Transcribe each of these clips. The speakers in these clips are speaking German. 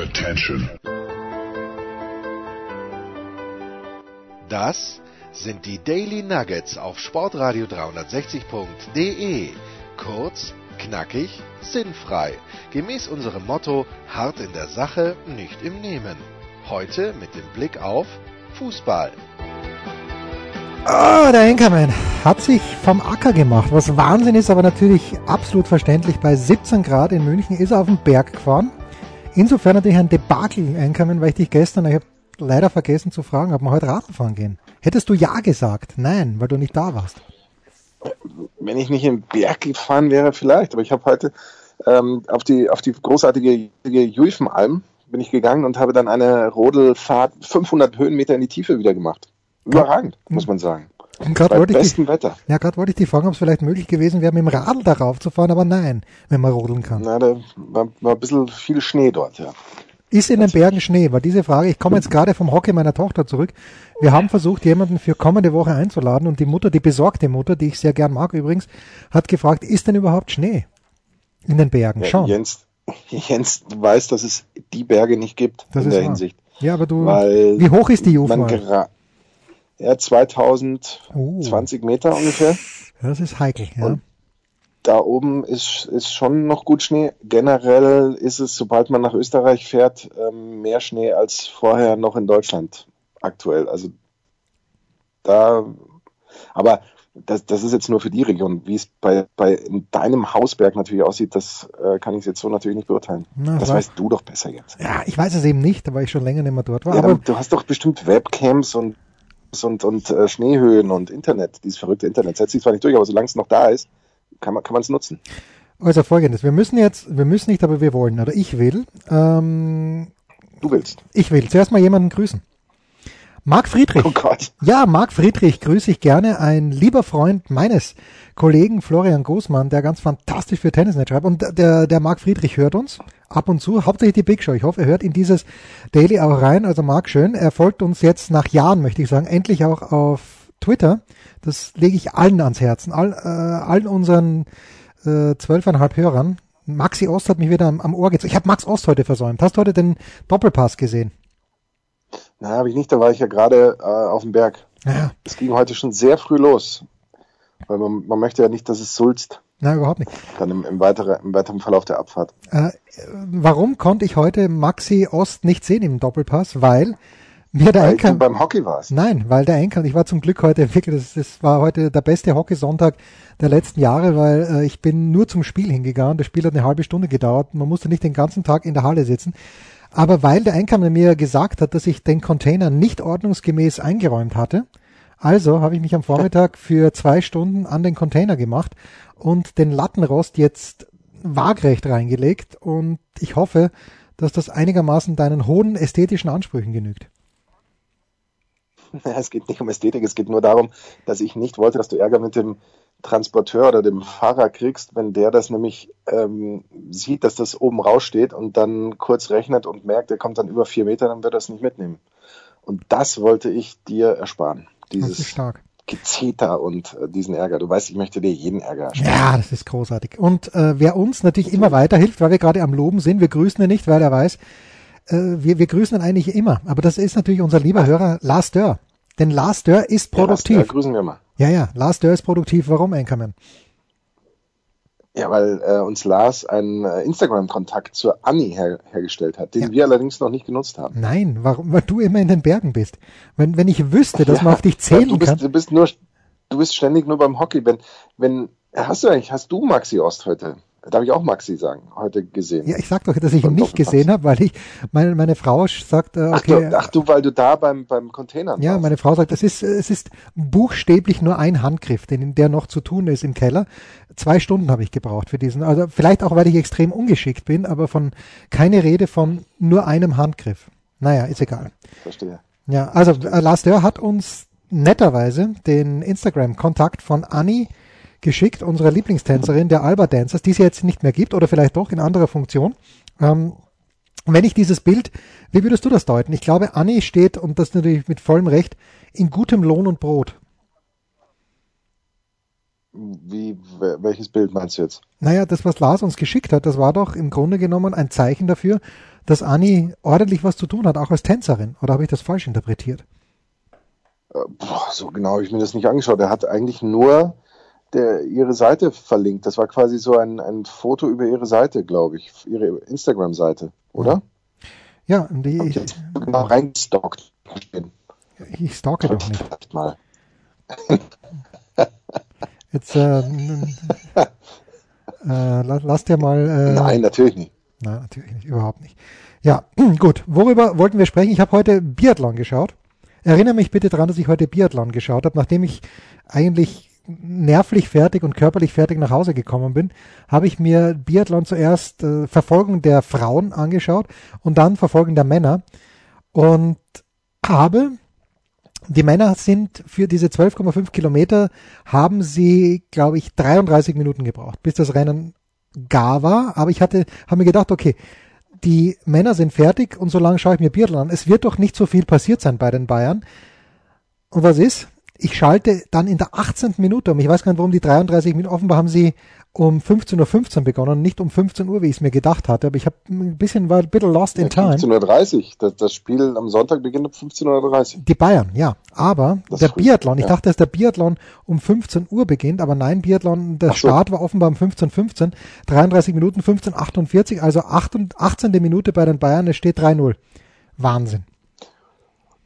Attention. Das sind die Daily Nuggets auf Sportradio 360.de. Kurz, knackig, sinnfrei. Gemäß unserem Motto: hart in der Sache, nicht im Nehmen. Heute mit dem Blick auf Fußball. Ah, der Enkermann hat sich vom Acker gemacht. Was Wahnsinn ist, aber natürlich absolut verständlich. Bei 17 Grad in München ist er auf den Berg gefahren. Insofern natürlich ein Debakel, Enkermann, weil ich dich gestern, ich habe leider vergessen zu fragen, ob wir heute Radl fahren gehen. Hättest du ja gesagt? Nein, weil du nicht da warst. Wenn ich nicht im Berg gefahren wäre, vielleicht. Aber ich habe heute ähm, auf, die, auf die großartige Juifenalm bin ich gegangen und habe dann eine Rodelfahrt 500 Höhenmeter in die Tiefe wieder gemacht. Überragend, muss man sagen. Und grad Bei wollte ich die, Wetter. Ja, gerade wollte ich dich fragen, ob es vielleicht möglich gewesen wäre, mit dem Radl darauf zu fahren, aber nein, wenn man rodeln kann. Na, da war, war ein bisschen viel Schnee dort, ja. Ist in den Bergen Schnee? War diese Frage, ich komme jetzt gerade vom Hockey meiner Tochter zurück. Wir haben versucht, jemanden für kommende Woche einzuladen und die Mutter, die besorgte Mutter, die ich sehr gern mag übrigens, hat gefragt, ist denn überhaupt Schnee in den Bergen? ja Schon. Jens, Jens weiß, dass es die Berge nicht gibt Das in ist der wahr. Hinsicht. Ja, aber du, Weil wie hoch ist die gera- ja, 2020 Oh. Meter ungefähr. Das ist heikel, ja. Und Da oben ist, ist schon noch gut Schnee. Generell ist es, sobald man nach Österreich fährt, ähm, mehr Schnee als vorher noch in Deutschland aktuell. Also da, aber das, das ist jetzt nur für die Region. Wie es bei, bei in deinem Hausberg natürlich aussieht, das äh, kann ich jetzt so natürlich nicht beurteilen. Na, das weiß- weißt du doch besser jetzt. Ja, ich weiß es eben nicht, weil ich schon länger nicht mehr dort war. Ja, aber du hast doch bestimmt Webcams und und, und äh, Schneehöhen und Internet, dieses verrückte Internet. Setzt sich zwar nicht durch, aber solange es noch da ist, kann man kann es nutzen. also folgendes, wir müssen jetzt, wir müssen nicht, aber wir wollen, oder ich will, ähm, Du willst. ich will zuerst mal jemanden grüßen. Marc Friedrich. Oh Gott. Ja, Marc Friedrich grüße ich gerne, ein lieber Freund meines Kollegen Florian Großmann, der ganz fantastisch für Tennisnet schreibt. Und der, der Marc Friedrich hört uns ab und zu, hauptsächlich die Big Show. Ich hoffe, er hört in dieses Daily auch rein. Also Marc, schön. Er folgt uns jetzt nach Jahren, möchte ich sagen, endlich auch auf Twitter. Das lege ich allen ans Herzen, all, äh, allen unseren äh, zwölfeinhalb Hörern. Maxi Ost hat mich wieder am, am Ohr gezogen. Ich habe Max Ost heute versäumt. Hast du heute den Doppelpass gesehen? Na, habe ich nicht, da war ich ja gerade äh, auf dem Berg. Ja, Es ging heute schon sehr früh los. Weil man, man möchte ja nicht, dass es sulzt, nein, überhaupt nicht. dann im, im, weiteren, im weiteren Verlauf der Abfahrt. Äh, warum konnte ich heute Maxi Ost nicht sehen im Doppelpass? Weil mir der Weil du beim Hockey warst. nein, weil der Enker, ich war zum Glück heute wirklich, das, das war heute der beste Hockeysonntag der letzten Jahre, weil äh, ich bin nur zum Spiel hingegangen. Das Spiel hat eine halbe Stunde gedauert. Man musste nicht den ganzen Tag in der Halle sitzen. Aber weil der Einkammer mir gesagt hat, dass ich den Container nicht ordnungsgemäß eingeräumt hatte, also habe ich mich am Vormittag für zwei Stunden an den Container gemacht und den Lattenrost jetzt waagrecht reingelegt und ich hoffe, dass das einigermaßen deinen hohen ästhetischen Ansprüchen genügt. Es geht nicht um Ästhetik, es geht nur darum, dass ich nicht wollte, dass du Ärger mit dem Transporteur oder dem Fahrer kriegst, wenn der das nämlich ähm, sieht, dass das oben raussteht und dann kurz rechnet und merkt, er kommt dann über vier Meter, dann wird er es nicht mitnehmen. Und das wollte ich dir ersparen. Das ist Dieses stark. Gezeter und äh, diesen Ärger. Du weißt, ich möchte dir jeden Ärger ersparen. Ja, das ist großartig. Und äh, wer uns natürlich immer weiterhilft, weil wir gerade am Loben sind, wir grüßen ihn nicht, weil er weiß, äh, wir, wir grüßen ihn eigentlich immer. Aber das ist natürlich unser lieber Hörer Lars Dörr. Denn Lars Dörr ist Ja, produktiv. das, äh, grüßen wir mal. Ja, ja, Lars Dörr ist produktiv. Warum, Anchorman? Ja, weil äh, uns Lars einen äh, Instagram-Kontakt zur Anni her hergestellt hat, den Ja. wir allerdings noch nicht genutzt haben. Nein, warum? Weil du immer in den Bergen bist. Wenn, wenn ich wüsste, dass man auf dich Ja, zählen du bist, kann. du bist nur, du bist ständig nur beim Hockey. Wenn, wenn, hast du eigentlich, hast du Maxi Ost heute? Darf ich auch Maxi sagen? Heute gesehen. Ja, ich sag doch, dass ich ihn nicht gesehen habe, weil ich meine, meine Frau sagt, äh, Ach, okay, du, ach du, weil du da beim, beim Container Ja, warst. meine Frau sagt, es ist, es ist buchstäblich nur ein Handgriff, den, der noch zu tun ist im Keller. Zwei Stunden habe ich gebraucht für diesen. Also vielleicht auch, weil ich extrem ungeschickt bin, aber von keine Rede von nur einem Handgriff. Naja, ist egal. Verstehe. Ja, also äh, Lars Dörr hat uns netterweise den Instagram-Kontakt von Anni geschickt, unserer Lieblingstänzerin der Alba Dancers, die es jetzt nicht mehr gibt oder vielleicht doch in anderer Funktion. Ähm, wenn ich dieses Bild, wie würdest du das deuten? Ich glaube, Anni steht, und das natürlich mit vollem Recht, in gutem Lohn und Brot. Wie, wel- welches Bild meinst du jetzt? Naja, das, was Lars uns geschickt hat, das war doch im Grunde genommen ein Zeichen dafür, dass Anni ordentlich was zu tun hat, auch als Tänzerin. Oder habe ich das falsch interpretiert? Äh, boah, so genau habe ich mir das nicht angeschaut. Er hat eigentlich nur der, ihre Seite verlinkt. Das war quasi so ein, ein Foto über ihre Seite, glaube ich, ihre Instagram-Seite, oder? Ja, die, ich genau reingestockt. ich stalke doch nicht. Mal. Jetzt äh, äh, la- lass dir mal. Äh, Nein, natürlich nicht. Nein, natürlich nicht, überhaupt nicht. Ja, gut. Worüber wollten wir sprechen? Ich habe heute Biathlon geschaut. Erinnere mich bitte daran, dass ich heute Biathlon geschaut habe, nachdem ich eigentlich nervlich fertig und körperlich fertig nach Hause gekommen bin, habe ich mir Biathlon zuerst äh, Verfolgung der Frauen angeschaut und dann Verfolgung der Männer und habe die Männer sind für diese 12,5 Kilometer haben sie, glaube ich, 33 Minuten gebraucht, bis das Rennen gar war. Aber ich hatte, habe mir gedacht, okay, die Männer sind fertig und so lange schaue ich mir Biathlon an. Es wird doch nicht so viel passiert sein bei den Bayern. Und was ist? Ich schalte dann in der 18. Minute um. Ich weiß gar nicht, warum die 33 Minuten, offenbar haben sie um 15.15 Uhr begonnen, nicht um 15 Uhr, wie ich es mir gedacht hatte. Aber ich habe ein bisschen, war ein bisschen lost in time. 15.30 Uhr. Das, das Spiel am Sonntag beginnt um 15.30 Uhr. Die Bayern, ja. Aber Das der Biathlon, ich ja. dachte, dass der Biathlon um 15 Uhr beginnt, aber nein, Biathlon, der so. Start war offenbar um 15.15, 33 Minuten, 15.48, also 8 und 18. Minute bei den Bayern, es steht 3-0. Wahnsinn.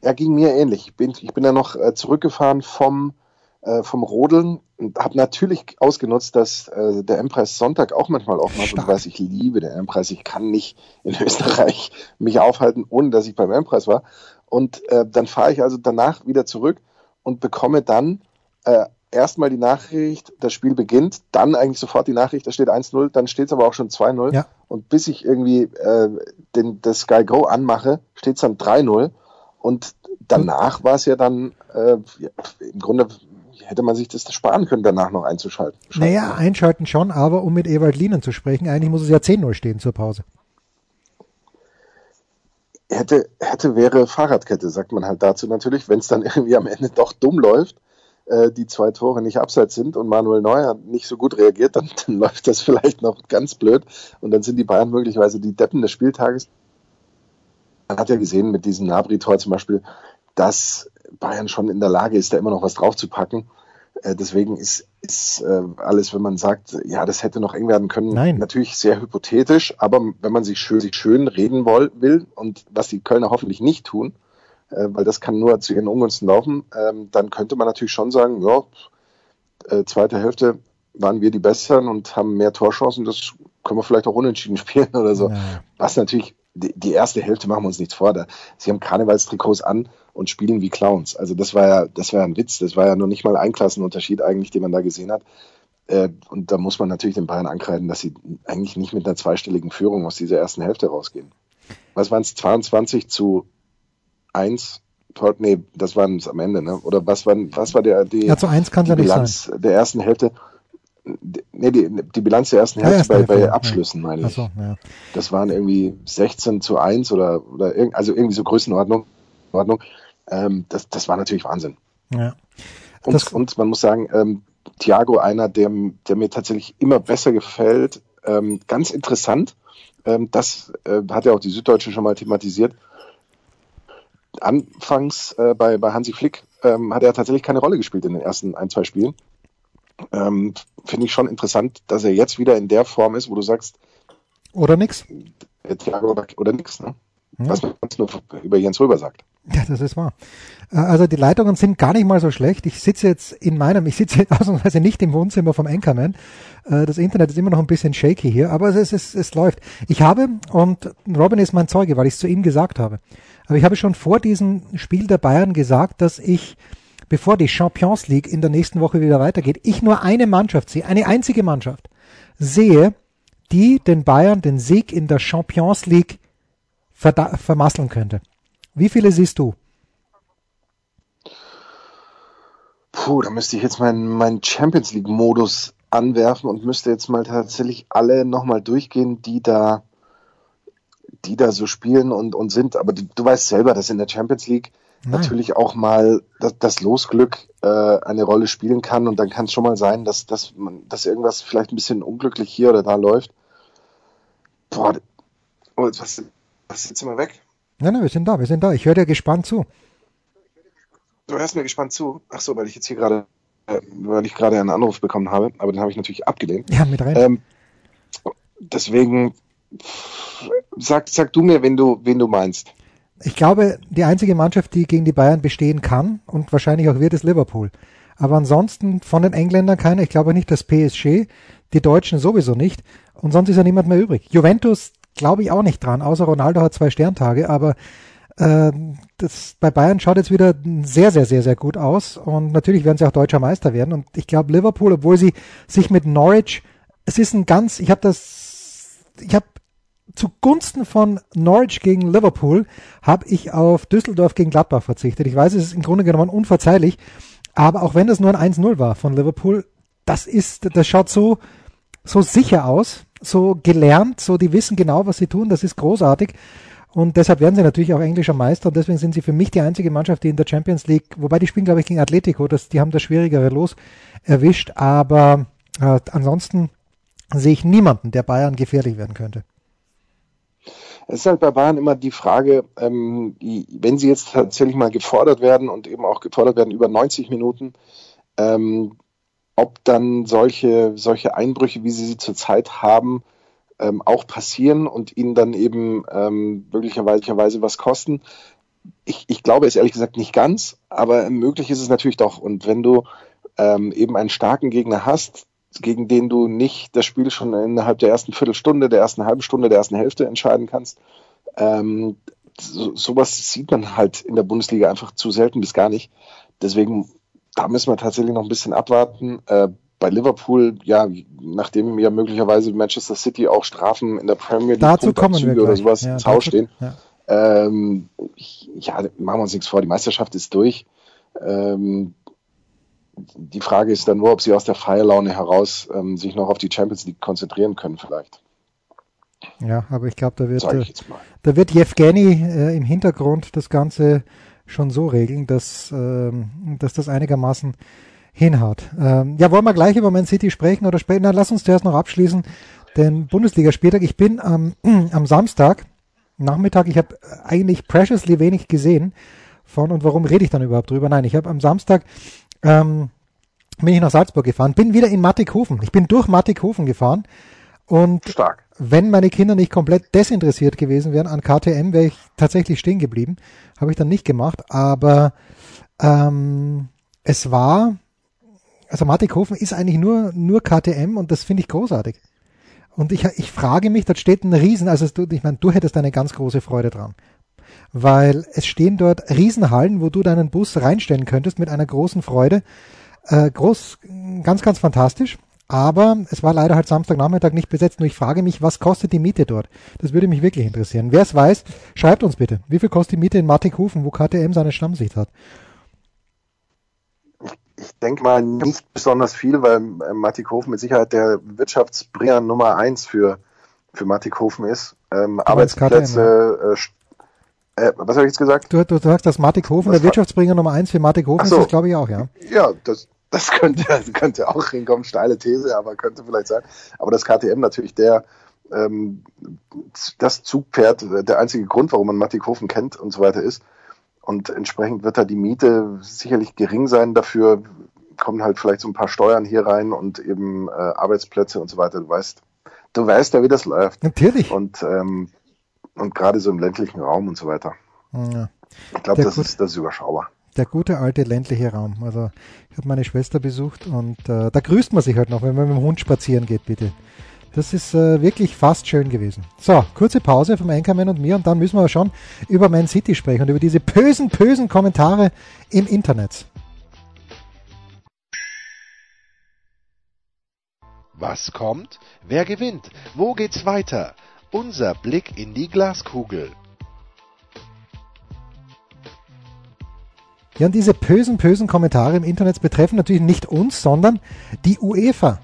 Er ging mir ähnlich. Ich bin, ich bin da noch äh, zurückgefahren vom, äh, vom Rodeln und habe natürlich ausgenutzt, dass äh, der M-Preis Sonntag auch manchmal offen hat. Und weißt, ich liebe den M-Preis. Ich kann nicht in Österreich mich aufhalten, ohne dass ich beim M-Preis war. Und äh, dann fahre ich also danach wieder zurück und bekomme dann äh, erstmal die Nachricht, das Spiel beginnt, dann eigentlich sofort die Nachricht, da steht 1-0, dann steht es aber auch schon 2-0. Ja. Und bis ich irgendwie äh, den, das Sky Go anmache, steht es dann 3-0. Und danach war es ja dann, äh, ja, im Grunde hätte man sich das sparen können, danach noch einzuschalten. Naja, einschalten schon, aber um mit Ewald Lienen zu sprechen, eigentlich muss es ja 10-0 stehen zur Pause. hätte, hätte wäre Fahrradkette, sagt man halt dazu natürlich, wenn es dann irgendwie am Ende doch dumm läuft, äh, die zwei Tore nicht abseits sind und Manuel Neuer nicht so gut reagiert, dann, dann läuft das vielleicht noch ganz blöd und dann sind die Bayern möglicherweise die Deppen des Spieltages. Man hat ja gesehen mit diesem Nabri-Tor zum Beispiel, dass Bayern schon in der Lage ist, da immer noch was draufzupacken. Äh, deswegen ist, ist äh, alles, wenn man sagt, ja, das hätte noch eng werden können, Nein. natürlich sehr hypothetisch, aber wenn man sich schön, sich schön reden woll, will und was die Kölner hoffentlich nicht tun, äh, weil das kann nur zu ihren Ungunsten laufen, ähm, dann könnte man natürlich schon sagen, ja, äh, zweite Hälfte waren wir die Besseren und haben mehr Torchancen, das können wir vielleicht auch unentschieden spielen oder so. Ja. Was natürlich, die, die erste Hälfte machen wir uns nichts vor. Da, sie haben Karnevalstrikots an und spielen wie Clowns. Also das war ja, das war ja ein Witz. Das war ja noch nicht mal ein Klassenunterschied eigentlich, den man da gesehen hat. Äh, und da muss man natürlich den Bayern ankreiden, dass sie eigentlich nicht mit einer zweistelligen Führung aus dieser ersten Hälfte rausgehen. Was waren es? 22 zu 1? Tor- Nee, das waren es am Ende, ne? Oder was war, was war der, die, Ja, zu 1 kann die nicht sein. Bilanz der ersten Hälfte? Nee, die, die Bilanz der ersten Ja, Hälfte erste bei, bei ja. Abschlüssen, meine ich. Achso, ja. Das waren irgendwie 16 zu 1 oder, oder irg- also irgendwie so Größenordnung. Ordnung. Ähm, das, das war natürlich Wahnsinn. ja. Und, und man muss sagen, ähm, Thiago, einer, der, der mir tatsächlich immer besser gefällt, ähm, ganz interessant, ähm, das äh, hat ja auch die Süddeutsche schon mal thematisiert. Anfangs äh, bei, bei Hansi Flick ähm, hat er tatsächlich keine Rolle gespielt in den ersten ein, zwei Spielen. Ähm, Finde ich schon interessant, dass er jetzt wieder in der Form ist, wo du sagst, Oder nix? Thiago oder, nix, ne? Ja. Was man sonst nur über Jens Röber sagt. Ja, das ist wahr. Äh, Also die Leitungen sind gar nicht mal so schlecht. Ich sitze jetzt in meinem, ich sitze jetzt ausnahmsweise nicht im Wohnzimmer vom Anchorman. Äh, Das Internet ist immer noch ein bisschen shaky hier, aber es, es, es läuft. Ich habe, und Robin ist mein Zeuge, weil ich es zu ihm gesagt habe, aber ich habe schon vor diesem Spiel der Bayern gesagt, dass ich, bevor die Champions League in der nächsten Woche wieder weitergeht, ich nur eine Mannschaft sehe, eine einzige Mannschaft sehe, die den Bayern den Sieg in der Champions League vermasseln könnte. Wie viele siehst du? Puh, da müsste ich jetzt meinen, meinen Champions League-Modus anwerfen und müsste jetzt mal tatsächlich alle nochmal durchgehen, die da, die da so spielen und, und sind. Aber du, du weißt selber, dass in der Champions League Nein. natürlich auch mal das, das Losglück äh, eine Rolle spielen kann und dann kann es schon mal sein, dass, dass, man, dass irgendwas vielleicht ein bisschen unglücklich hier oder da läuft. Boah, oh, was, Was jetzt immer weg? Nein, nein, wir sind da, wir sind da. Ich höre dir gespannt zu. Du hörst mir gespannt zu. Ach so, weil ich jetzt hier gerade, äh, weil ich gerade einen Anruf bekommen habe, aber den habe ich natürlich abgelehnt. Ja, mit rein. Ähm, deswegen sag, sag du mir, wen du, wen du meinst. Ich glaube, die einzige Mannschaft, die gegen die Bayern bestehen kann und wahrscheinlich auch wird, ist Liverpool. Aber ansonsten von den Engländern keiner. Ich glaube nicht, dass PSG, die Deutschen sowieso nicht. Und sonst ist ja niemand mehr übrig. Juventus glaube ich auch nicht dran, außer Ronaldo hat zwei Sterntage, aber äh, das bei Bayern schaut jetzt wieder sehr, sehr, sehr, sehr gut aus. Und natürlich werden sie auch deutscher Meister werden. Und ich glaube, Liverpool, obwohl sie sich mit Norwich, es ist ein ganz, ich habe das, ich habe zugunsten von Norwich gegen Liverpool habe ich auf Düsseldorf gegen Gladbach verzichtet. Ich weiß, es ist im Grunde genommen unverzeihlich, aber auch wenn das nur ein 1-0 war von Liverpool, das ist, das schaut so, so sicher aus, so gelernt, so die wissen genau, was sie tun, das ist großartig. Und deshalb werden sie natürlich auch englischer Meister und deswegen sind sie für mich die einzige Mannschaft, die in der Champions League, wobei die spielen, glaube ich, gegen Atletico, das, die haben das schwierigere Los erwischt, aber äh, ansonsten sehe ich niemanden, der Bayern gefährlich werden könnte. Es ist halt bei Bayern immer die Frage, ähm, wenn sie jetzt tatsächlich mal gefordert werden und eben auch gefordert werden über 90 Minuten, ähm, ob dann solche, solche Einbrüche, wie sie sie zurzeit haben, ähm, auch passieren und ihnen dann eben ähm, möglicherweise was kosten. Ich, ich glaube es ehrlich gesagt nicht ganz, aber möglich ist es natürlich doch. Und wenn du ähm, eben einen starken Gegner hast, gegen den du nicht das Spiel schon innerhalb der ersten Viertelstunde, der ersten halben Stunde, der ersten Hälfte entscheiden kannst, ähm, so, sowas sieht man halt in der Bundesliga einfach zu selten bis gar nicht. Deswegen, da müssen wir tatsächlich noch ein bisschen abwarten. Äh, bei Liverpool, ja, nachdem ja möglicherweise Manchester City auch Strafen in der Premier League dazu kommen wir oder sowas ja, ins Haus stehen. Ja. Ähm, ja, machen wir uns nichts vor, die Meisterschaft ist durch. Ähm, die Frage ist dann nur, ob sie aus der Feierlaune heraus ähm, sich noch auf die Champions League konzentrieren können, vielleicht. Ja, aber ich glaube, da wird, äh, da wird Jevgeny äh, im Hintergrund das Ganze schon so regeln, dass, ähm, dass das einigermaßen hinhaut. Ähm, ja, wollen wir gleich über Man City sprechen oder später? Na, lass uns zuerst noch abschließen den Bundesligaspieltag. Ich bin am, am Samstag Nachmittag, ich habe eigentlich preciously wenig gesehen von und warum rede ich dann überhaupt drüber? Nein, ich habe am Samstag ähm, bin ich nach Salzburg gefahren, bin wieder in Mattighofen. Ich bin durch Mattighofen gefahren und Stark. wenn meine Kinder nicht komplett desinteressiert gewesen wären an KTM, wäre ich tatsächlich stehen geblieben. Habe ich dann nicht gemacht, aber ähm, es war also Mattighofen ist eigentlich nur, nur KTM und das finde ich großartig. Und ich, ich frage mich, dort steht ein Riesen, also du, ich meine, du hättest eine ganz große Freude dran. Weil es stehen dort Riesenhallen, wo du deinen Bus reinstellen könntest mit einer großen Freude. Äh, groß, ganz, ganz fantastisch. Aber es war leider halt Samstagnachmittag nicht besetzt. Nur ich frage mich, was kostet die Miete dort? Das würde mich wirklich interessieren. Wer es weiß, schreibt uns bitte. Wie viel kostet die Miete in Mattighofen, wo KTM seine Stammsicht hat? ich denke mal nicht besonders viel, weil äh, Mattighofen mit Sicherheit der Wirtschaftsbringer Nummer eins für, für Mattighofen ist. Ähm, Arbeitsplätze, äh, äh, was habe ich jetzt gesagt? Du, du sagst, dass Mattighofen der Wirtschaftsbringer Nummer eins für Mattighofen so. ist, glaube ich auch, ja. Ja, das, das könnte, könnte auch hinkommen, steile These, aber könnte vielleicht sein. Aber das KTM natürlich der, ähm, das Zugpferd, der einzige Grund, warum man Mattighofen kennt und so weiter ist. Und entsprechend wird da die Miete sicherlich gering sein. Dafür kommen halt vielleicht so ein paar Steuern hier rein und eben äh, Arbeitsplätze und so weiter. Du weißt, du weißt ja, wie das läuft. Natürlich. Und, ähm, und gerade so im ländlichen Raum und so weiter. Ja. Ich glaube, das ist, das ist überschaubar. Der gute alte ländliche Raum. Also ich habe meine Schwester besucht und äh, da grüßt man sich halt noch, wenn man mit dem Hund spazieren geht, bitte. Das ist äh, wirklich fast schön gewesen. So, kurze Pause vom Anchorman und mir und dann müssen wir schon über Man City sprechen und über diese bösen, bösen Kommentare im Internet. Was kommt? Wer gewinnt? Wo geht's weiter? Unser Blick in die Glaskugel. Ja, und diese bösen, bösen Kommentare im Internet betreffen natürlich nicht uns, sondern die UEFA.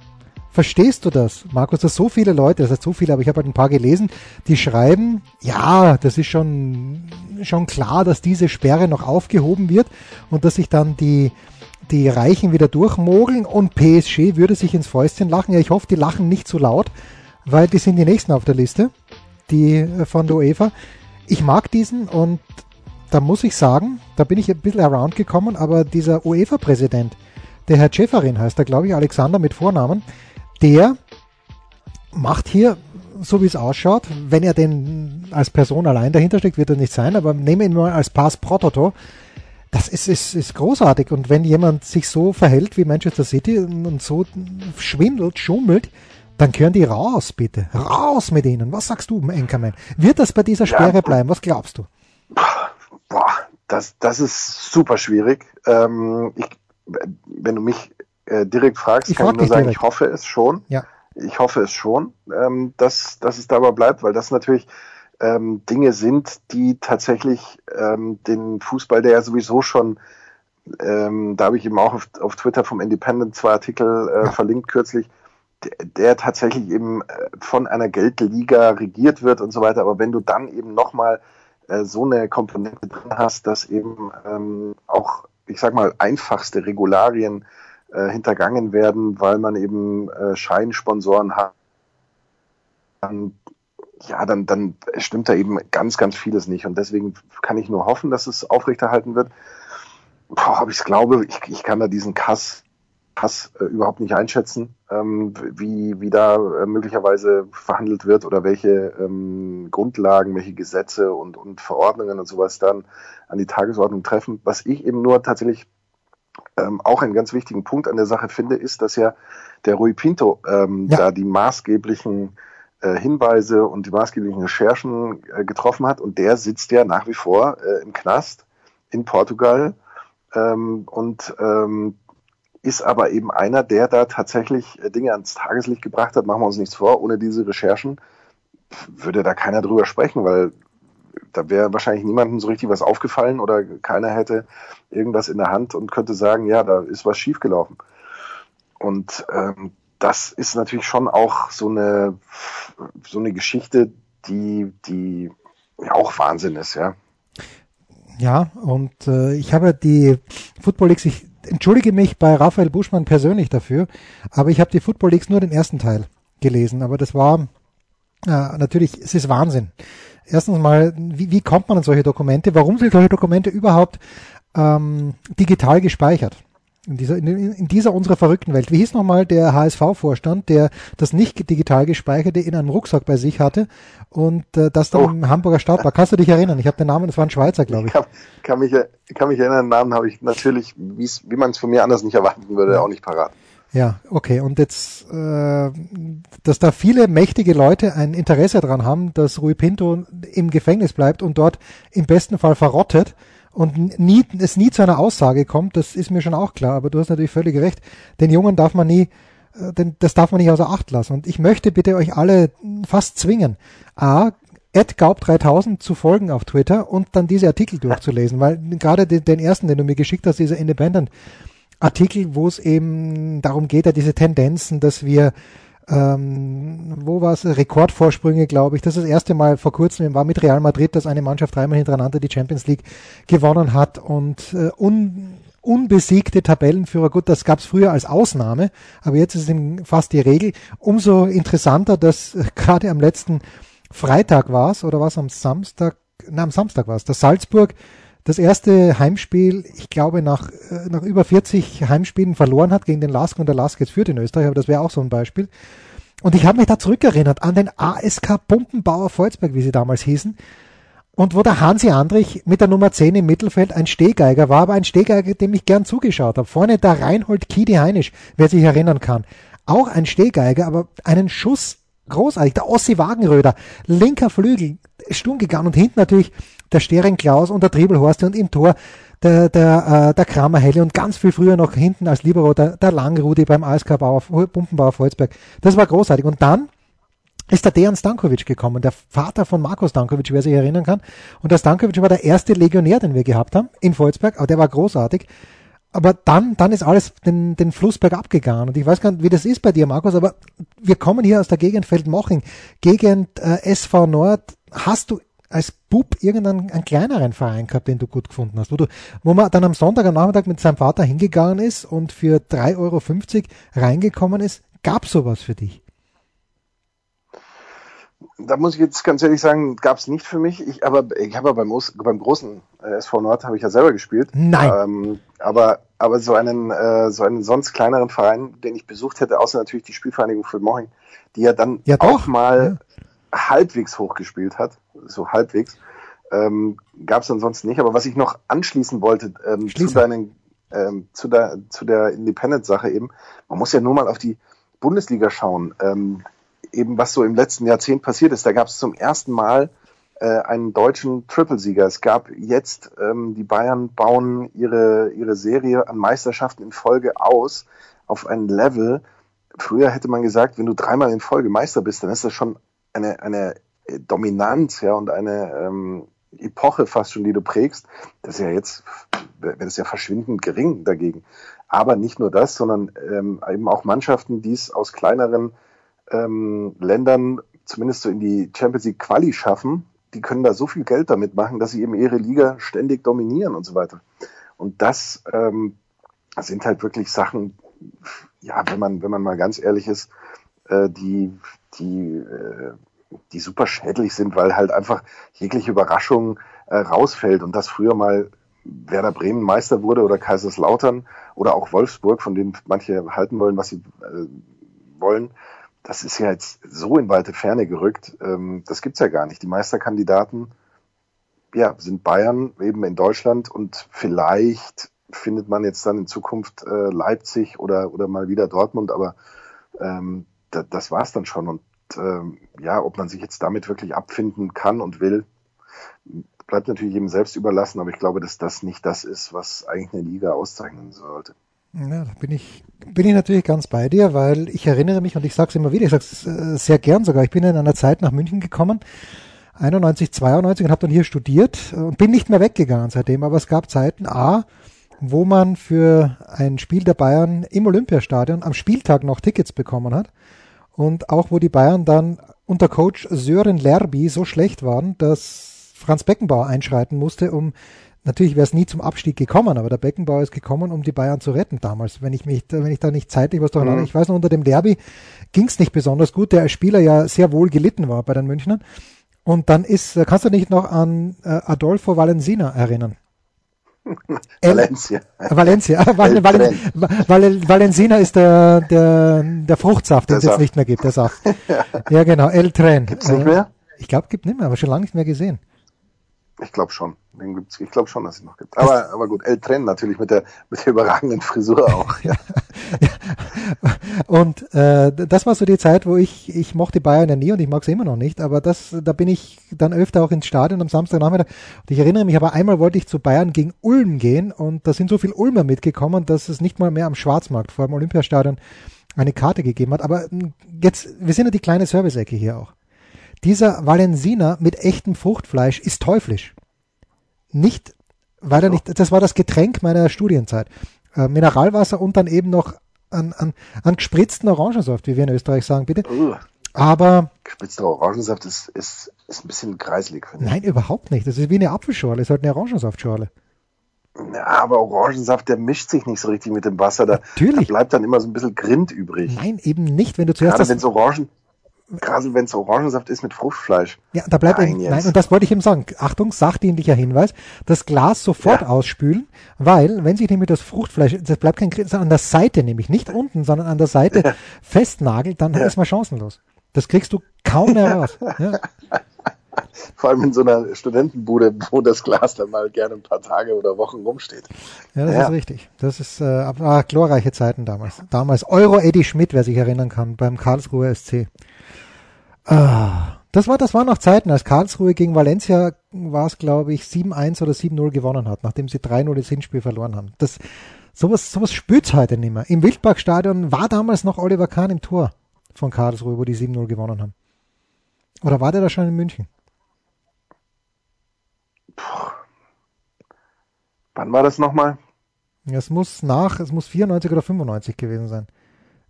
Verstehst du das, Markus, dass so viele Leute, das heißt so viele, aber ich habe halt ein paar gelesen, die schreiben, ja, das ist schon, schon klar, dass diese Sperre noch aufgehoben wird und dass sich dann die, die Reichen wieder durchmogeln und PSG würde sich ins Fäustchen lachen. Ja, ich hoffe, die lachen nicht zu laut, weil die sind die nächsten auf der Liste, die äh, von der UEFA. ich mag diesen und da muss ich sagen, da bin ich ein bisschen around gekommen, aber dieser UEFA-Präsident, der Herr Schäferin heißt er, glaube ich, Alexander mit Vornamen, der macht hier, so wie es ausschaut, wenn er denn als Person allein dahinter steckt, wird er nicht sein, aber nehmen ihn mal als Pass Prototo, das ist, ist, ist großartig. Und wenn jemand sich so verhält wie Manchester City und so schwindelt, schummelt, dann gehören die raus, bitte. Raus mit ihnen. Was sagst du, Enkermann? Wird das bei dieser Sperre ja. bleiben? Was glaubst du? Boah, das, das ist super schwierig. Ähm, ich, wenn du mich äh, direkt fragst, ich kann ich nur sagen, direkt. ich hoffe es schon. Ja. Ich hoffe es schon, ähm, dass, dass es dabei bleibt, weil das natürlich ähm, Dinge sind, die tatsächlich ähm, den Fußball, der ja sowieso schon, ähm, da habe ich eben auch auf, auf Twitter vom Independent zwei Artikel äh, ja. verlinkt kürzlich, der, tatsächlich eben äh, von einer Geldliga regiert wird und so weiter. Aber wenn du dann eben nochmal äh, so eine Komponente drin hast, dass eben ähm, auch, ich sag mal, einfachste Regularien äh, hintergangen werden, weil man eben äh, Scheinsponsoren hat, dann, ja, dann, dann stimmt da eben ganz, ganz vieles nicht. Und deswegen kann ich nur hoffen, dass es aufrechterhalten wird. Boah, ob ich es glaube, ich, ich kann da diesen Kass Hass äh, überhaupt nicht einschätzen, ähm, wie, wie da äh, möglicherweise verhandelt wird oder welche ähm, Grundlagen, welche Gesetze und, und Verordnungen und sowas dann an die Tagesordnung treffen. Was ich eben nur tatsächlich ähm, auch einen ganz wichtigen Punkt an der Sache finde, ist, dass ja der Rui Pinto ähm, ja. da die maßgeblichen äh, Hinweise und die maßgeblichen Recherchen äh, getroffen hat und der sitzt ja nach wie vor äh, im Knast in Portugal ähm, und ähm, ist aber eben einer, der da tatsächlich äh, Dinge ans Tageslicht gebracht hat. Machen wir uns nichts vor, ohne diese Recherchen würde da keiner drüber sprechen, weil da wäre wahrscheinlich niemandem so richtig was aufgefallen oder keiner hätte irgendwas in der Hand und könnte sagen, ja, da ist was schiefgelaufen. Und ähm, das ist natürlich schon auch so eine so eine Geschichte, die die ja auch Wahnsinn ist, ja. Ja, und äh, ich habe die Football League sich entschuldige mich bei Raphael Buschmann persönlich dafür, aber ich habe die Football Leagues nur den ersten Teil gelesen, aber das war äh, natürlich, es ist Wahnsinn. Erstens mal, wie, wie kommt man an solche Dokumente? Warum sind solche Dokumente überhaupt ähm, digital gespeichert? In dieser, in, in dieser unserer verrückten Welt. Wie hieß nochmal der HSV-Vorstand, der das nicht digital gespeicherte in einem Rucksack bei sich hatte und äh, das dann oh. im Hamburger Stadtpark. Kannst du dich erinnern? Ich habe den Namen, das war ein Schweizer, glaube ich. Kann, kann, mich, kann mich erinnern, den Namen habe ich natürlich, wie man es von mir anders nicht erwarten würde, auch nicht parat. Ja, okay. Und jetzt, äh, dass da viele mächtige Leute ein Interesse daran haben, dass Rui Pinto im Gefängnis bleibt und dort im besten Fall verrottet, und nie, es nie zu einer Aussage kommt, das ist mir schon auch klar, aber du hast natürlich völlig recht. Den Jungen darf man nie, äh, denn das darf man nicht außer Acht lassen. Und ich möchte bitte euch alle fast zwingen, a, gaub3000 zu folgen auf Twitter und dann diese Artikel durchzulesen, weil gerade den, den ersten, den du mir geschickt hast, dieser Independent Artikel, wo es eben darum geht, ja diese Tendenzen, dass wir ähm, wo war es, Rekordvorsprünge, glaube ich. Das ist das erste Mal vor kurzem war mit Real Madrid, dass eine Mannschaft dreimal hintereinander die Champions League gewonnen hat und äh, un, unbesiegte Tabellenführer. Gut, das gab es früher als Ausnahme, aber jetzt ist es fast die Regel. Umso interessanter, dass äh, gerade am letzten Freitag war es oder was am Samstag, na, am Samstag war es, dass Salzburg das erste Heimspiel, ich glaube, nach, äh, nach über 40 Heimspielen verloren hat gegen den Lask und der Lask jetzt führt in Österreich, aber das wäre auch so ein Beispiel. Und ich habe mich da zurückerinnert an den ASK Pumpenbauer Volzberg, wie sie damals hießen. Und wo der Hansi Andrich mit der Nummer 10 im Mittelfeld ein Stehgeiger war, aber ein Stehgeiger, dem ich gern zugeschaut habe. Vorne der Reinhold Kidi Heinisch, wer sich erinnern kann. Auch ein Stehgeiger, aber einen Schuss großartig. Der Ossi Wagenröder, linker Flügel, stumm gegangen und hinten natürlich der Stering Klaus und der Triebelhorst und im Tor der, der, äh, der Kramer Helle und ganz viel früher noch hinten als Libero der, der Langrudi beim ASK Bauer, Pumpenbauer Volzberg. Das war großartig. Und dann ist der Dejan Stankovic gekommen, der Vater von Marco Stankovic, wer sich erinnern kann. Und der Stankovic war der erste Legionär, den wir gehabt haben in Volzberg, aber der war großartig. Aber dann, dann ist alles den, den Flussberg abgegangen. Und ich weiß gar nicht, wie das ist bei dir, Markus, aber wir kommen hier aus der Gegend Feldmoching, Gegend äh, SV Nord. Hast du als Bub irgendeinen einen kleineren Verein gehabt, den du gut gefunden hast, wo du, wo man dann am Sonntag am Nachmittag mit seinem Vater hingegangen ist und für 3,50 Euro reingekommen ist, gab sowas für dich? da muss ich jetzt ganz ehrlich sagen, gab es nicht für mich. Ich, aber ich habe ja beim, beim großen äh, SV Nord habe ich ja selber gespielt. Nein. Ähm, aber aber so einen äh, so einen sonst kleineren Verein, den ich besucht hätte, außer natürlich die Spielvereinigung für Moching, die ja dann Ja, auch doch. mal halbwegs hochgespielt hat, so halbwegs, ähm, gab es ansonsten nicht. Aber was ich noch anschließen wollte ähm, zu deinen ähm, zu der zu der Independent-Sache eben, man muss ja nur mal auf die Bundesliga schauen. Ähm, eben was so im letzten Jahrzehnt passiert ist. Da gab es zum ersten Mal äh, einen deutschen Triple-Sieger. Es gab jetzt, ähm, die Bayern bauen ihre, ihre Serie an Meisterschaften in Folge aus auf ein Level. Früher hätte man gesagt, wenn du dreimal in Folge Meister bist, dann ist das schon eine, eine äh, Dominanz ja, und eine ähm, Epoche fast schon, die du prägst. Das ist ja jetzt, das ja verschwindend gering dagegen. Aber nicht nur das, sondern ähm, eben auch Mannschaften, die es aus kleineren ähm, Ländern zumindest so in die Champions League Quali schaffen, die können da so viel Geld damit machen, dass sie eben ihre Liga ständig dominieren und so weiter. Und das ähm, sind halt wirklich Sachen, ja, wenn man, wenn man mal ganz ehrlich ist, äh, die, die, äh, die super schädlich sind, weil halt einfach jegliche Überraschung äh, rausfällt und das früher mal Werder Bremen Meister wurde oder Kaiserslautern oder auch Wolfsburg, von denen manche halten wollen, was sie wollen, das ist ja jetzt so in weite Ferne gerückt. Ähm, das gibt's ja gar nicht. Die Meisterkandidaten, ja, sind Bayern eben in Deutschland und vielleicht findet man jetzt dann in Zukunft Leipzig oder oder mal wieder Dortmund, aber ähm, da, das war's dann schon. Und ähm, ja, ob man sich jetzt damit wirklich abfinden kann und will, bleibt natürlich jedem selbst überlassen. Aber ich glaube, dass das nicht das ist, was eigentlich eine Liga auszeichnen sollte. Ja, da bin ich, bin ich natürlich ganz bei dir, weil ich erinnere mich und ich sage es immer wieder, ich sage es äh, sehr gern sogar, ich bin in einer Zeit nach München gekommen, 91, 92 und habe dann hier studiert und bin nicht mehr weggegangen seitdem, aber es gab Zeiten, A, wo man für ein Spiel der Bayern im Olympiastadion am Spieltag noch Tickets bekommen hat und auch wo die Bayern dann unter Coach Sören Lerby so schlecht waren, dass Franz Beckenbauer einschreiten musste, um Natürlich wäre es nie zum Abstieg gekommen, aber der Beckenbauer ist gekommen, um die Bayern zu retten damals. Wenn ich mich, wenn ich da nicht zeitlich was durcheinander, Mhm. ich weiß noch, unter dem Derby ging es nicht besonders gut, der als Spieler ja sehr wohl gelitten war bei den Münchnern. Und dann ist, äh, kannst du dich noch an äh, Adolfo Valensina erinnern? El- Valencia. Valencia. Val, El Val, Tren. Val, Valensina ist der, der, der Fruchtsaft, den es jetzt nicht mehr gibt, der Saft. ja, genau. El Tren. Gibt's nicht mehr? Ich glaube, gibt nicht mehr, aber schon lange nicht mehr gesehen. Ich glaube schon. Den gibt's, ich glaube schon, dass es noch gibt. Aber, aber gut, El Tren natürlich mit der, mit der überragenden Frisur auch. ja. Und äh, das war so die Zeit, wo ich, ich mochte Bayern ja nie und ich mag sie immer noch nicht, aber das, da bin ich dann öfter auch ins Stadion am Samstagnachmittag. Und ich erinnere mich, aber einmal wollte ich zu Bayern gegen Ulm gehen und da sind so viel Ulmer mitgekommen, dass es nicht mal mehr am Schwarzmarkt vor dem Olympiastadion eine Karte gegeben hat. Aber jetzt, wir sind ja die kleine Service-Ecke hier auch. Dieser Valensina mit echtem Fruchtfleisch ist teuflisch. Nicht, weil er nicht, das war das Getränk meiner Studienzeit. Äh, Mineralwasser und dann eben noch an, an, an gespritzten Orangensaft, wie wir in Österreich sagen, bitte. Uh, Aber gespitzter Orangensaft ist, ist, ist ein bisschen kreislig, finde ich. nein, überhaupt nicht. Das ist wie eine Apfelschorle, ist halt eine Orangensaftschorle. Ja, aber Orangensaft, der mischt sich nicht so richtig mit dem Wasser. Da, Natürlich. da bleibt dann immer so ein bisschen Grind übrig. Nein, eben nicht, wenn du zuerst Gerade wenn es Orangen, gerade wenn es Orangensaft ist mit Fruchtfleisch. ja, da bleibt Nein, eben, nein, und das wollte ich eben sagen. Achtung, sachdienlicher Hinweis, das Glas sofort Ja. ausspülen, weil, wenn sich nämlich das Fruchtfleisch, das bleibt kein sondern an der Seite nämlich, nicht unten, sondern an der Seite festnagelt, dann ist man chancenlos. Das kriegst du kaum mehr raus. Ja. Vor allem in so einer Studentenbude, wo das Glas dann mal gerne ein paar Tage oder Wochen rumsteht. Ja, das Ja. ist richtig. Das ist äh, ah, glorreiche Zeiten damals. Damals Euro Eddie Schmidt, wer sich erinnern kann, beim Karlsruher SC. Ah, das war, das waren noch Zeiten, als Karlsruhe gegen Valencia war es, glaube ich, 7-1 oder 7-0 gewonnen hat, nachdem sie 3-0 das Hinspiel verloren haben. Das, sowas, sowas spürt's heute nicht mehr. Im Wildparkstadion war damals noch Oliver Kahn im Tor von Karlsruhe, wo die 7-0 gewonnen haben. Oder war der da schon in München? Wann war das nochmal? Es muss nach, es muss 94 oder 95 gewesen sein.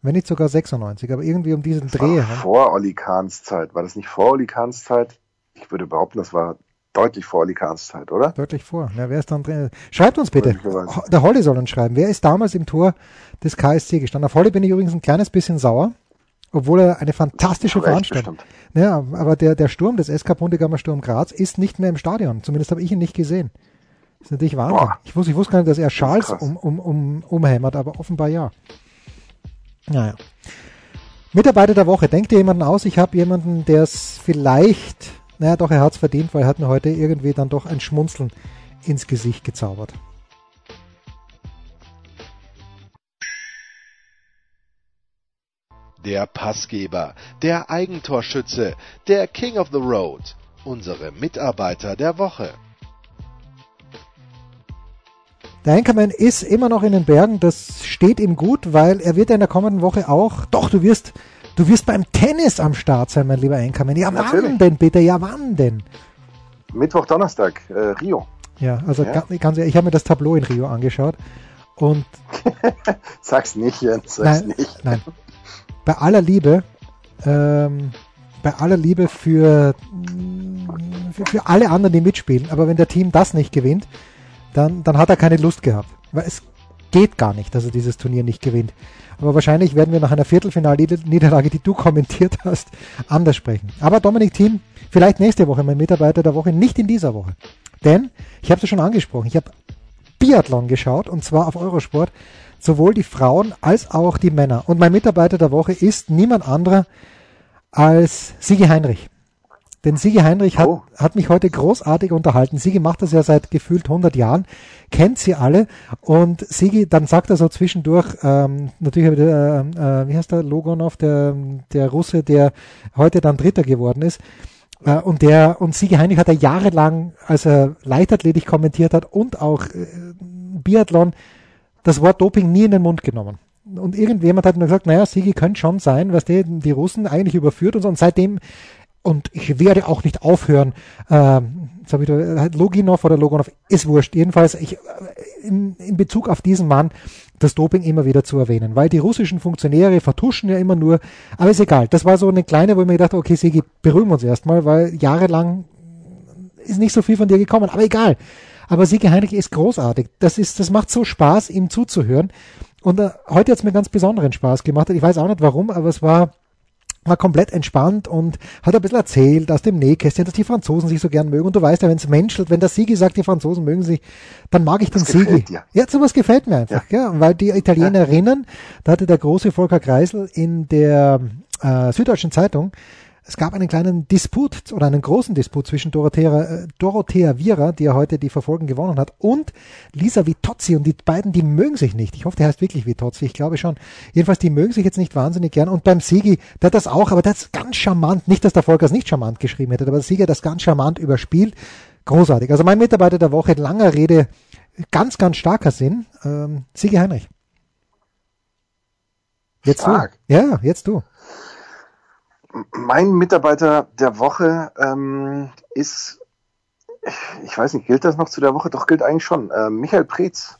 Wenn nicht sogar 96, aber irgendwie um diesen Dreh. War vor Olli Kahns Zeit. War das nicht vor Olli Kahns Zeit? Ich würde behaupten, das war deutlich vor Olli Kahns Zeit, oder? Deutlich vor. Ja, wer ist dann drin? Schreibt uns bitte. Der Holly soll uns schreiben. Wer ist damals im Tor des KSC gestanden? Auf Holly bin ich übrigens ein kleines bisschen sauer, obwohl er eine fantastische Veranstaltung. Ja, aber der, der Sturm des SK Bundegammer Sturm Graz ist nicht mehr im Stadion. Zumindest habe ich ihn nicht gesehen. Das ist natürlich Wahnsinn. Boah. Ich wusste, ich wusste gar nicht, dass er Charles um, um, um, umhämmert, aber offenbar ja. Naja. Mitarbeiter der Woche. Denkt ihr jemanden aus? Ich habe jemanden, der es vielleicht, naja doch, er hat es verdient, weil er hat mir heute irgendwie dann doch ein Schmunzeln ins Gesicht gezaubert. Der Passgeber, der Eigentorschütze, der King of the Road, unsere Mitarbeiter der Woche. Der Anchorman ist immer noch in den Bergen, das steht ihm gut, weil er wird in der kommenden Woche auch, doch, du wirst, du wirst beim Tennis am Start sein, mein lieber Anchorman. Ja, Natürlich. wann denn bitte? Ja, wann denn? Mittwoch, Donnerstag, äh, Rio. Ja, also ja. Ganz, ich habe mir das Tableau in Rio angeschaut und sag's nicht, Jens, sag's nein, nicht. Nein. Bei aller Liebe, ähm, bei aller Liebe für, für, für alle anderen, die mitspielen, aber wenn der Team das nicht gewinnt, dann, dann hat er keine Lust gehabt. Weil es geht gar nicht, dass er dieses Turnier nicht gewinnt. Aber wahrscheinlich werden wir nach einer Viertelfinalniederlage, die du kommentiert hast, anders sprechen. Aber Dominik Thiem, vielleicht nächste Woche mein Mitarbeiter der Woche, nicht in dieser Woche. Denn, ich habe es ja schon angesprochen, ich habe Biathlon geschaut und zwar auf Eurosport, sowohl die Frauen als auch die Männer. Und mein Mitarbeiter der Woche ist niemand anderer als Sigi Heinrich. Denn Sigi Heinrich hat, oh. hat mich heute großartig unterhalten. Sigi macht das ja seit gefühlt 100 Jahren, kennt sie alle und Sigi, dann sagt er so zwischendurch, ähm, natürlich, äh, äh, wie heißt der Logonov, der, der Russe, der heute dann Dritter geworden ist, äh, und der, und Sigi Heinrich hat er jahrelang, als er Leichtathletik kommentiert hat und auch äh, Biathlon, das Wort Doping nie in den Mund genommen und irgendjemand hat mir gesagt, naja, Sigi könnte schon sein, was die, die Russen eigentlich überführt und so. Und seitdem und ich werde auch nicht aufhören, ähm, jetzt habe ich da, Loginov oder Logonov, ist wurscht. Jedenfalls ich, äh, in, in Bezug auf diesen Mann das Doping immer wieder zu erwähnen, weil die russischen Funktionäre vertuschen ja immer nur, aber ist egal. Das war so eine kleine, wo ich mir gedacht okay, Sigi, beruhigen wir uns erstmal, weil jahrelang ist nicht so viel von dir gekommen, aber egal. Aber Sigi Heinrich ist großartig. Das ist, das macht so Spaß, ihm zuzuhören. Und äh, heute hat es mir ganz besonderen Spaß gemacht. Ich weiß auch nicht warum, aber es war war komplett entspannt und hat ein bisschen erzählt aus dem Nähkästchen, dass die Franzosen sich so gern mögen. Und du weißt ja, wenn es menschelt, wenn der Sigi sagt, die Franzosen mögen sich, dann mag ich den Sigi. Ja. ja, sowas gefällt mir einfach. Ja. ja weil die Italienerinnen, ja. da hatte der große Volker Kreisel in der äh, Süddeutschen Zeitung es gab einen kleinen Disput oder einen großen Disput zwischen Dorothea, äh, Dorothea Viera, die ja heute die Verfolgung gewonnen hat, und Lisa Vitozzi. Und die beiden, die mögen sich nicht. Ich hoffe, der heißt wirklich Vitozzi. Ich glaube schon. Jedenfalls, die mögen sich jetzt nicht wahnsinnig gern. Und beim Sigi, der hat das auch, aber der hat ganz charmant, nicht, dass der Volker es nicht charmant geschrieben hätte, aber der Sigi hat das ganz charmant überspielt. Großartig. Also mein Mitarbeiter der Woche, langer Rede, ganz, ganz starker Sinn. Ähm, Sigi Heinrich. Jetzt Stark. du. Ja, jetzt du mein Mitarbeiter der Woche ähm, ist, ich weiß nicht, gilt das noch zu der Woche? Doch, gilt eigentlich schon. Äh, Michael Preetz.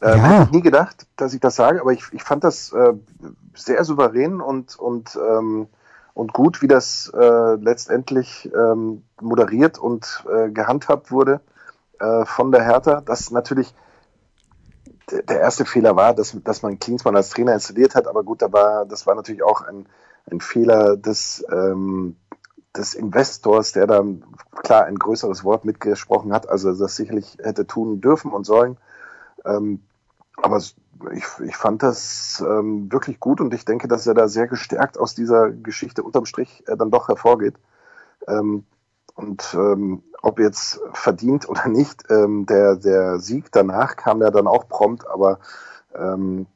Äh, ja. Hätte ich nie gedacht, dass ich das sage, aber ich, ich fand das äh, sehr souverän und, und, ähm, und gut, wie das äh, letztendlich ähm, moderiert und äh, gehandhabt wurde äh, von der Hertha. Das natürlich der erste Fehler war, dass, dass man Klinsmann als Trainer installiert hat, aber gut, da war, das war natürlich auch ein, ein Fehler des, ähm, des Investors, der da klar ein größeres Wort mitgesprochen hat, also das sicherlich hätte tun dürfen und sollen. Ähm, aber ich, ich fand das ähm, wirklich gut und ich denke, dass er da sehr gestärkt aus dieser Geschichte unterm Strich äh, dann doch hervorgeht. Ähm, und ähm, ob jetzt verdient oder nicht, ähm, der, der Sieg danach kam ja dann auch prompt, aber ähm,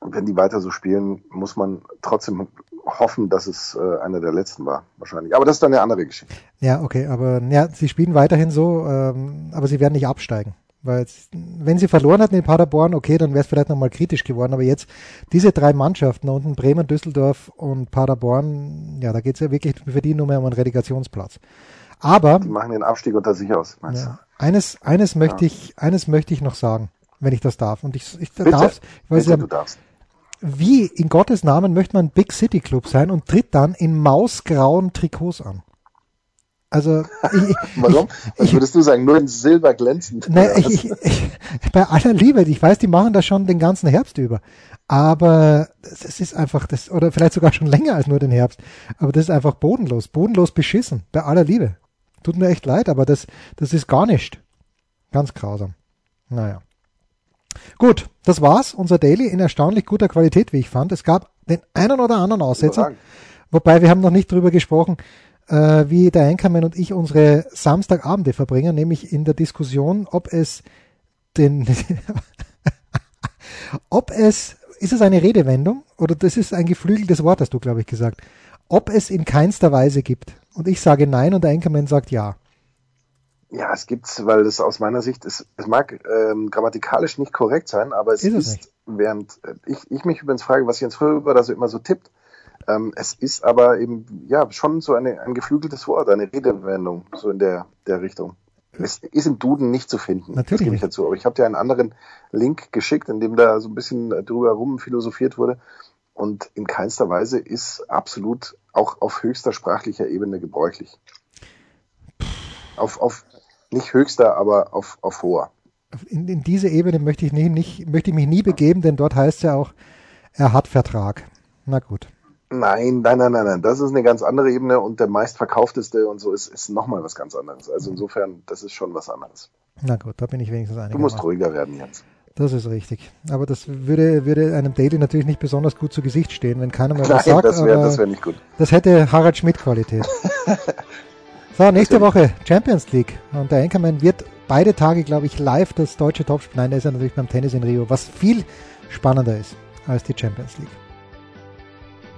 wenn die weiter so spielen, muss man trotzdem hoffen, dass es äh, einer der letzten war, wahrscheinlich. Aber das ist dann eine andere Geschichte. Ja, okay, aber ja, sie spielen weiterhin so, ähm, aber sie werden nicht absteigen. Weil jetzt, wenn sie verloren hatten in Paderborn, okay, dann wäre es vielleicht nochmal kritisch geworden. Aber jetzt diese drei Mannschaften unten, Bremen, Düsseldorf und Paderborn, ja, da geht es ja wirklich für die nur mehr um einen Relegationsplatz. Aber die machen den Abstieg unter sich aus. Meinst ja, eines, eines möchte ja. ich, eines möchte ich noch sagen, wenn ich das darf. Und ich, ich darf, weil Bitte, ja, du darfst wie in Gottes Namen möchte man Big City Club sein und tritt dann in mausgrauen Trikots an? Also ich, warum? Was würdest du sagen? Nur in Silber glänzend? Nein, ich, ich, bei aller Liebe, ich weiß, die machen das schon den ganzen Herbst über. Aber es ist einfach das, oder vielleicht sogar schon länger als nur den Herbst. Aber das ist einfach bodenlos, bodenlos beschissen, bei aller Liebe. Tut mir echt leid, aber das, das ist gar nicht. Ganz grausam. Naja. Gut, das war's. Unser Daily in erstaunlich guter Qualität, wie ich fand. Es gab den einen oder anderen Aussetzer. Wobei wir haben noch nicht drüber gesprochen, äh, wie der Einkommen und ich unsere Samstagabende verbringen, nämlich in der Diskussion, ob es den, ob es, ist es eine Redewendung oder das ist ein geflügeltes Wort, hast du, glaube ich, gesagt, ob es in keinster Weise gibt. Und ich sage nein und der Einkommen sagt ja. Ja, es gibt's, weil es aus meiner Sicht ist, es mag ähm, grammatikalisch nicht korrekt sein, aber es ist, es ist während äh, ich, ich mich übrigens frage, was Jens Fröber da so immer so tippt, ähm, es ist aber eben ja schon so eine, ein geflügeltes Wort, eine Redewendung, so in der, der Richtung. Es ist im Duden nicht zu finden, Natürlich das gebe ich dazu. Aber ich habe dir einen anderen Link geschickt, in dem da so ein bisschen drüber rum philosophiert wurde. Und in keinster Weise ist absolut auch auf höchster sprachlicher Ebene gebräuchlich. Auf, auf nicht höchster, aber auf, auf hoher. In, in diese Ebene möchte ich, nicht, nicht, möchte ich mich nie begeben, denn dort heißt es ja auch, er hat Vertrag. Na gut. Nein, nein, nein, nein, nein. Das ist eine ganz andere Ebene und der meistverkaufteste und so ist, ist nochmal was ganz anderes. Also insofern, das ist schon was anderes. Na gut, da bin ich wenigstens einig. Du musst ruhiger werden, Jens. Das ist richtig. Aber das würde, würde einem Daily natürlich nicht besonders gut zu Gesicht stehen, wenn keiner mehr was Nein, sagt. das wäre wär nicht gut. das hätte Harald Schmidt Qualität. so, nächste Woche Champions League. Und der Anchorman wird beide Tage, glaube ich, live das deutsche Topspiel. Nein, der ist ja natürlich beim Tennis in Rio, was viel spannender ist als die Champions League.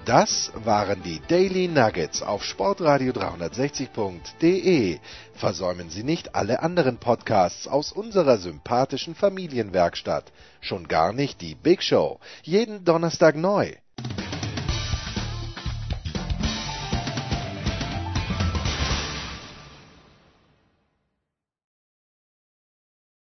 Das waren die Daily Nuggets auf Sportradio 360.de. Versäumen Sie nicht alle anderen Podcasts aus unserer sympathischen Familienwerkstatt. Schon gar nicht die Big Show. Jeden Donnerstag neu.